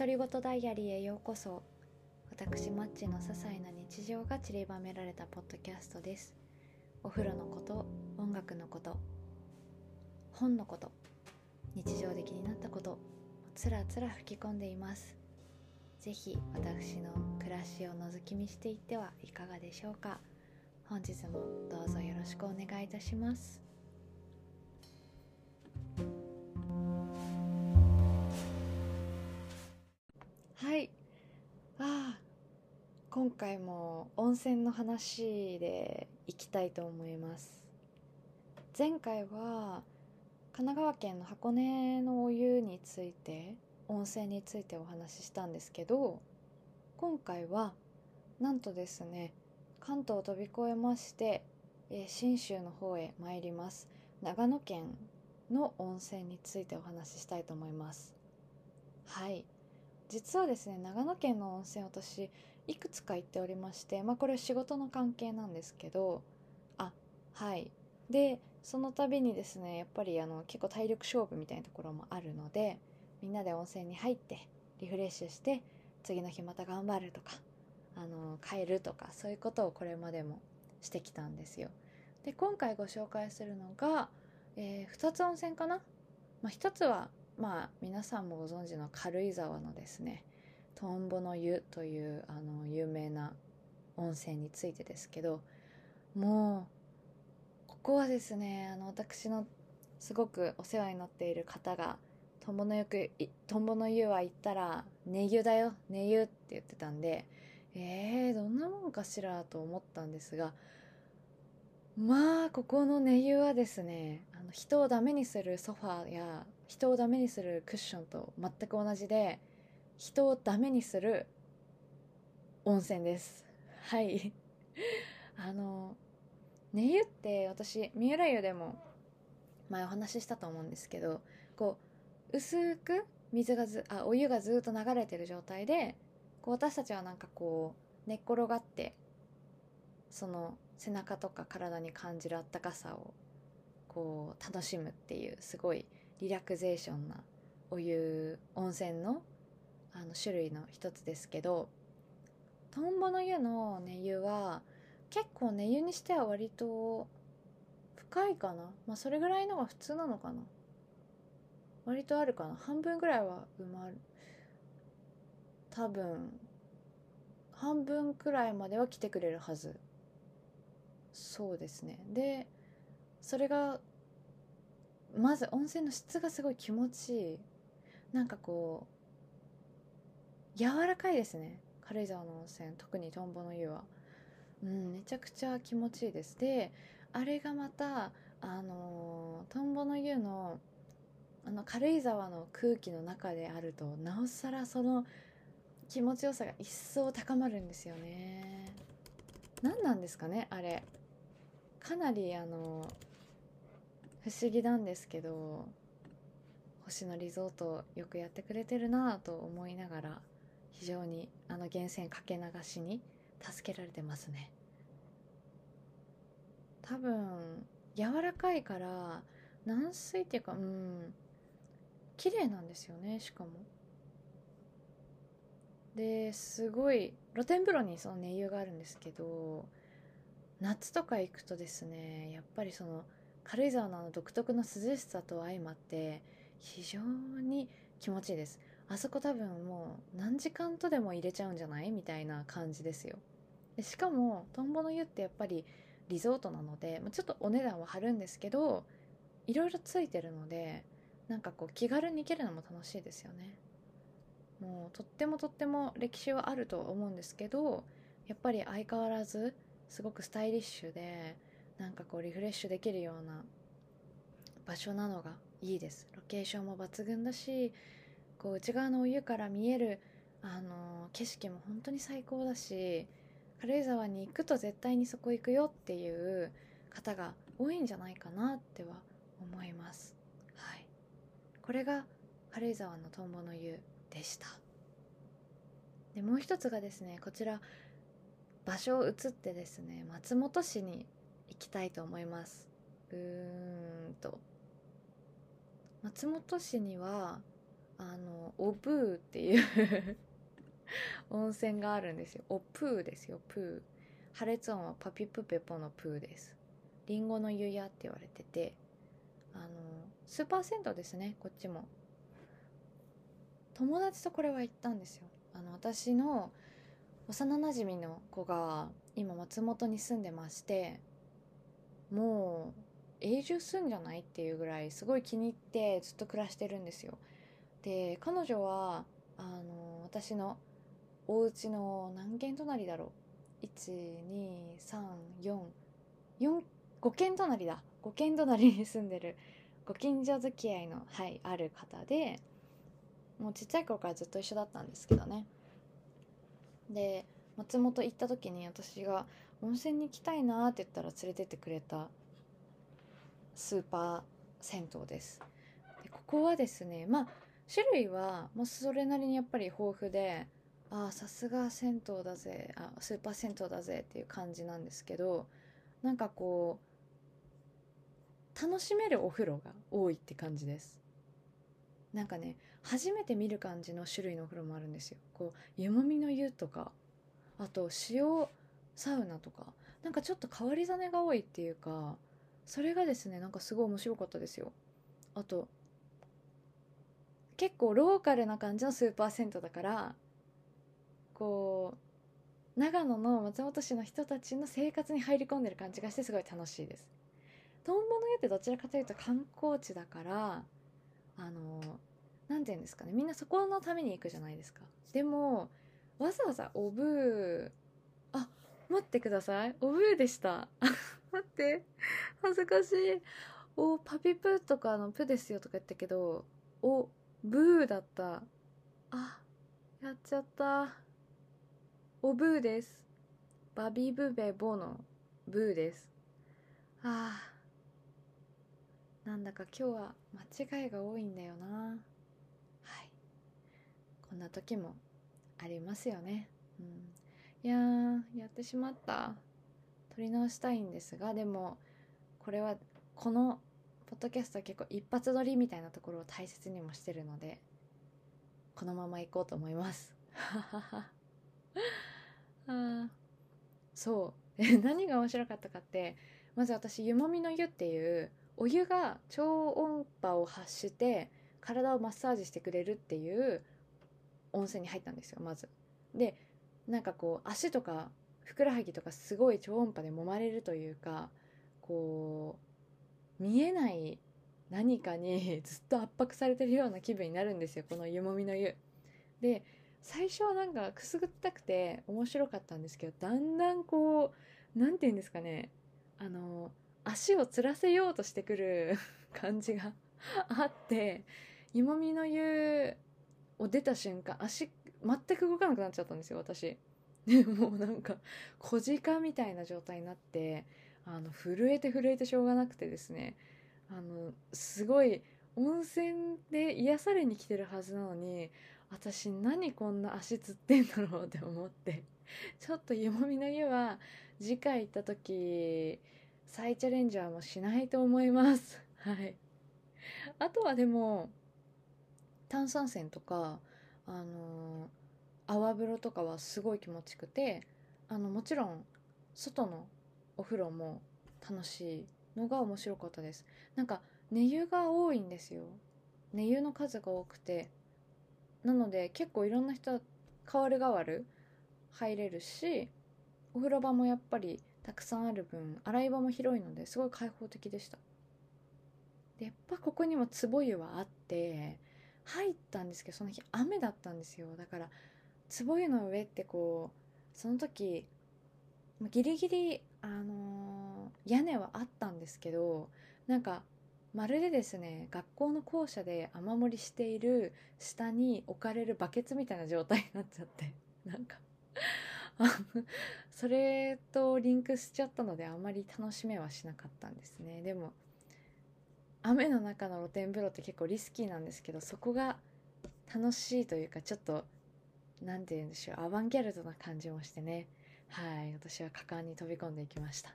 独り言ダイアリーへようこそ。私マッチの些細な日常が散りばめられたポッドキャストです。お風呂のこと音楽のこと本のこと日常で気になったことつらつら吹き込んでいます。ぜひ私の暮らしを覗き見していってはいかがでしょうか。本日もどうぞよろしくお願いいたします。今回も温泉の話でいきたいと思います。前回は神奈川県の箱根のお湯について温泉についてお話ししたんですけど今回はなんとですね関東を飛び越えまして、信州の方へ参ります。長野県の温泉についてお話ししたいと思います。はい。実はですね長野県の温泉私いくつか行っておりましてまあこれは仕事の関係なんですけどあはい。でその度にですねやっぱりあの結構体力勝負みたいなところもあるのでみんなで温泉に入ってリフレッシュして次の日また頑張るとかあの帰るとかそういうことをこれまでもしてきたんですよ。で今回ご紹介するのが、えー、2つ温泉かな、まあ、1つはまあ皆さんもご存知の軽井沢のですねトンボの湯というあの有名な温泉についてですけどもうここはですねあの私のすごくお世話になっている方がトンボの湯トンボの湯は行ったら寝湯だよ寝湯って言ってたんでえー、どんなもんかしらと思ったんですがまあここの寝湯はですねあの人をダメにするソファや人をダメにするクッションと全く同じで人をダメにする温泉です。はい。あの寝湯って私三浦湯でも前お話ししたと思うんですけどこう薄く水がずあお湯がずっと流れてる状態でこう私たちはなんかこう寝っ転がってその背中とか体に感じるあったかさをこう楽しむっていうすごいリラクゼーションなお湯温泉のあの種類の一つですけどトンボの湯の寝湯は結構寝湯にしては割と深いかな。まあそれぐらいのが普通なのかな。割とあるかな。半分ぐらいは埋まる。多分半分くらいまでは来てくれるはず。そうですね。でそれがまず温泉の質がすごい気持ちいい。なんかこう柔らかいですね。軽井沢の温泉特にトンボの湯は。うんめちゃくちゃ気持ちいいです。であれがまたあのトンボの湯のあの軽井沢の空気の中であるとなおさらその気持ちよさが一層高まるんですよね。何なんですかねあれ。かなりあの不思議なんですけど星野リゾートよくやってくれてるなぁと思いながら非常にあの源泉かけ流しに助けられてますね。多分柔らかいから軟水っていうかうん綺麗なんですよねしかも。ですごい露天風呂にその寝湯があるんですけど夏とか行くとですねやっぱりその軽井沢の独特の涼しさと相まって非常に気持ちいいです。あそこ多分もう何時間とでも入れちゃうんじゃないみたいな感じですよ。でしかもトンボの湯ってやっぱりリゾートなのでちょっとお値段は張るんですけどいろいろついてるのでなんかこう気軽に行けるのも楽しいですよね。もうとってもとっても歴史はあると思うんですけどやっぱり相変わらずすごくスタイリッシュでなんかこうリフレッシュできるような場所なのがいいです。ロケーションも抜群だしこう内側のお湯から見えるあの景色も本当に最高だし軽井沢に行くと絶対にそこ行くよっていう方が多いんじゃないかなっては思います。はい。これが軽井沢のトンボの湯でした。でもう一つがですねこちら場所を移ってですね松本市に行きたいと思います。うーんと。松本市にはあのオブーっていう 温泉があるんですよ。オプーですよプー。破裂音はパピプペポのプーです。リンゴの湯屋って言われてて。あのスーパー銭湯ですねこっちも。友達とこれは行ったんですよ。あの私の幼なじみの子が今松本に住んでましてもう永住すんじゃないっていうぐらいすごい気に入ってずっと暮らしてるんですよ。で彼女はあの私のお家の何軒隣だろう？12345軒隣だ。5軒隣に住んでる。ご近所付き合いの、はい、ある方でもうちっちゃい頃からずっと一緒だったんですけどね。で松本行った時に私が温泉に行きたいなって言ったら連れてってくれたスーパー銭湯です。でここはですねまあ種類はもうそれなりにやっぱり豊富でああさすが銭湯だぜあスーパー銭湯だぜっていう感じなんですけどなんかこう楽しめるお風呂が多いって感じです。なんかね初めて見る感じの種類のお風呂もあるんですよ。こう湯もみの湯とかあと塩サウナとかなんかちょっと変わり種が多いっていうかそれがですねなんかすごい面白かったですよ。あと結構ローカルな感じのスーパー銭湯だからこう長野の松本市の人たちの生活に入り込んでる感じがしてすごい楽しいです。トンボの湯ってどちらかというと観光地だからあの何て言うんですかね。みんなそこのために行くじゃないですか。でもわざわざおブーあ待ってください。おブーでした。待って。恥ずかしい。おパピプとかのプですよとか言ったけどおブーだった。あやっちゃった。おブーです。バビブベボのブーです。あなんだか今日は間違いが多いんだよな。はい。こんな時もありますよね。うん、いややってしまった。撮り直したいんですが、でも、これは、このポッドキャストは結構一発撮りみたいなところを大切にもしてるので、このまま行こうと思います。あ そう。何が面白かったかって、まず私、湯もみの湯っていう、お湯が超音波を発して体をマッサージしてくれるっていう温泉に入ったんですよまず。でなんかこう足とかふくらはぎとかすごい超音波で揉まれるというかこう見えない何かに ずっと圧迫されてるような気分になるんですよこの湯もみの湯。で最初はなんかくすぐったくて面白かったんですけどだんだんこう何て言うんですかねあの足をつらせようとしてくる 感じが あって湯もみの湯を出た瞬間足全く動かなくなっちゃったんですよ私でもうなんか小鹿みたいな状態になってあの震えて震えてしょうがなくてですねあのすごい温泉で癒されに来てるはずなのに私何こんな足つってんだろうって思ってちょっと湯もみの湯は次回行った時再チャレンジャーもしないと思います。はい。あとはでも炭酸泉とかあの泡風呂とかはすごい気持ちくてあのもちろん外のお風呂も楽しいのが面白かったです。なんか寝湯が多いんですよ。寝湯の数が多くて。なので結構いろんな人変わる変わる入れるしお風呂場もやっぱりたくさんある分洗い場も広いのですごい開放的でした。でやっぱここにも壺湯はあって入ったんですけどその日雨だったんですよ。だから壺湯の上ってこうその時ギリギリあのー、屋根はあったんですけどなんかまるでですね学校の校舎で雨漏りしている下に置かれるバケツみたいな状態になっちゃって なんかそれとリンクしちゃったのであまり楽しめはしなかったんですね。でも雨の中の露天風呂って結構リスキーなんですけどそこが楽しいというかちょっと何て言うんでしょうアバンギャルドな感じもしてね。はい私は果敢に飛び込んでいきました。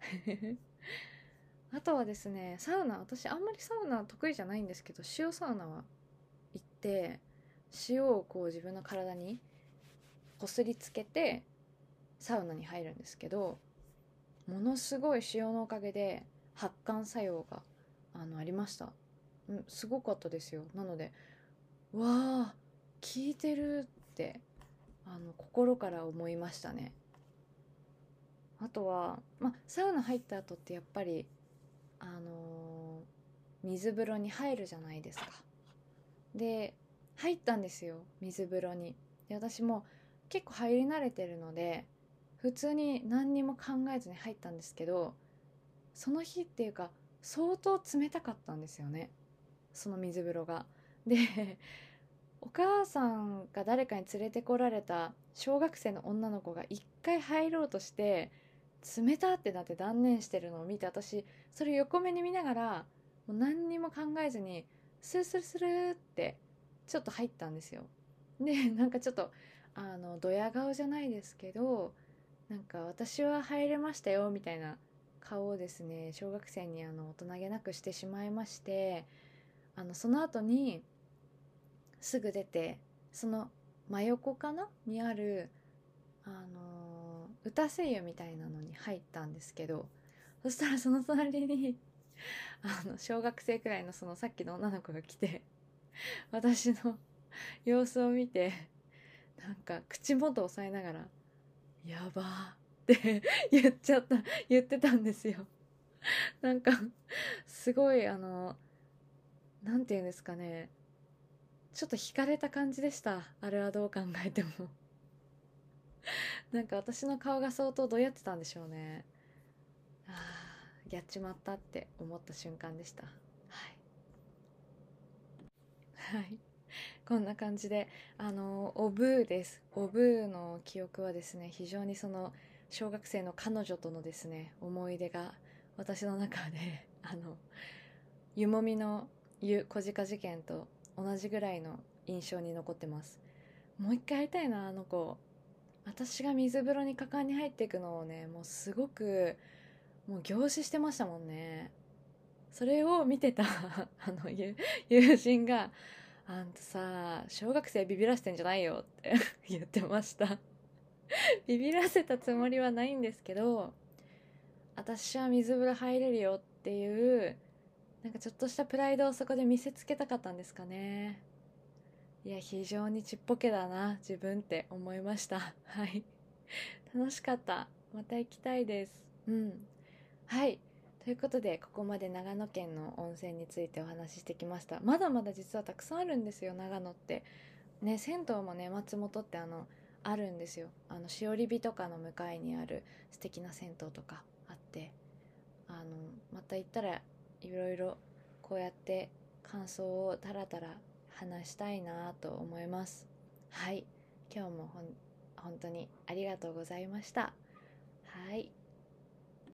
あとはですねサウナ私あんまりサウナ得意じゃないんですけど塩サウナは行っで塩をこう自分の体にこすりつけてサウナに入るんですけどものすごい塩のおかげで発汗作用があのありました。うんすごかったですよ。なのでわあ効いてるってあの心から思いましたね。あとは、ま、サウナ入った後ってやっぱりあのー、水風呂に入るじゃないですか。で入ったんですよ水風呂に。で私も結構入り慣れてるので普通に何にも考えずに入ったんですけどその日っていうか相当冷たかったんですよね。その水風呂が。でお母さんが誰かに連れてこられた小学生の女の子が一回入ろうとして冷たってなって断念してるのを見て私それ横目に見ながらもう何にも考えずにスルスルスルってちょっと入ったんですよ。でなんかちょっとあのドヤ顔じゃないですけどなんか私は入れましたよみたいな顔をですね小学生にあの大人げなくしてしまいましてあのその後にすぐ出てその真横かな？にあるあの歌声優みたいなのに入ったんですけどそしたらその隣にあの小学生くらいのそのさっきの女の子が来て私の様子を見てなんか口元を押さえながら「やば」って 言っちゃった言ってたんですよ。なんかすごいあの何て言うんですかね。ちょっと惹かれた感じでした。あれはどう考えても。なんか私の顔が相当どうやってたんでしょうね。ああやっちまったって思った瞬間でした。はい。はい。こんな感じであのオブーです。オブーの記憶はですね非常にその小学生の彼女とのですね思い出が私の中で あの湯もみの湯小鹿事件と同じぐらいの印象に残ってます。もう一回会いたいなあの子。私が水風呂に果敢に入っていくのをねもうすごくもう凝視してましたもんね。それを見てた あの友人が「あんたさ小学生ビビらせてんじゃないよ」って 言ってました。ビビらせたつもりはないんですけど私は水風呂入れるよっていうなんかちょっとしたプライドをそこで見せつけたかったんですかね。いや非常にちっぽけだな自分って思いました。はい。楽しかった。また行きたいです。うん。はい。ということでここまで長野県の温泉についてお話ししてきました。まだまだ実はたくさんあるんですよ長野って。ね銭湯もね松本ってあのあるんですよ。あのしおり火とかの向かいにある素敵な銭湯とかあって。あのまた行ったらいろいろこうやって感想をタラタラ話したいなと思います。はい。今日もほん本当にありがとうございました。はい。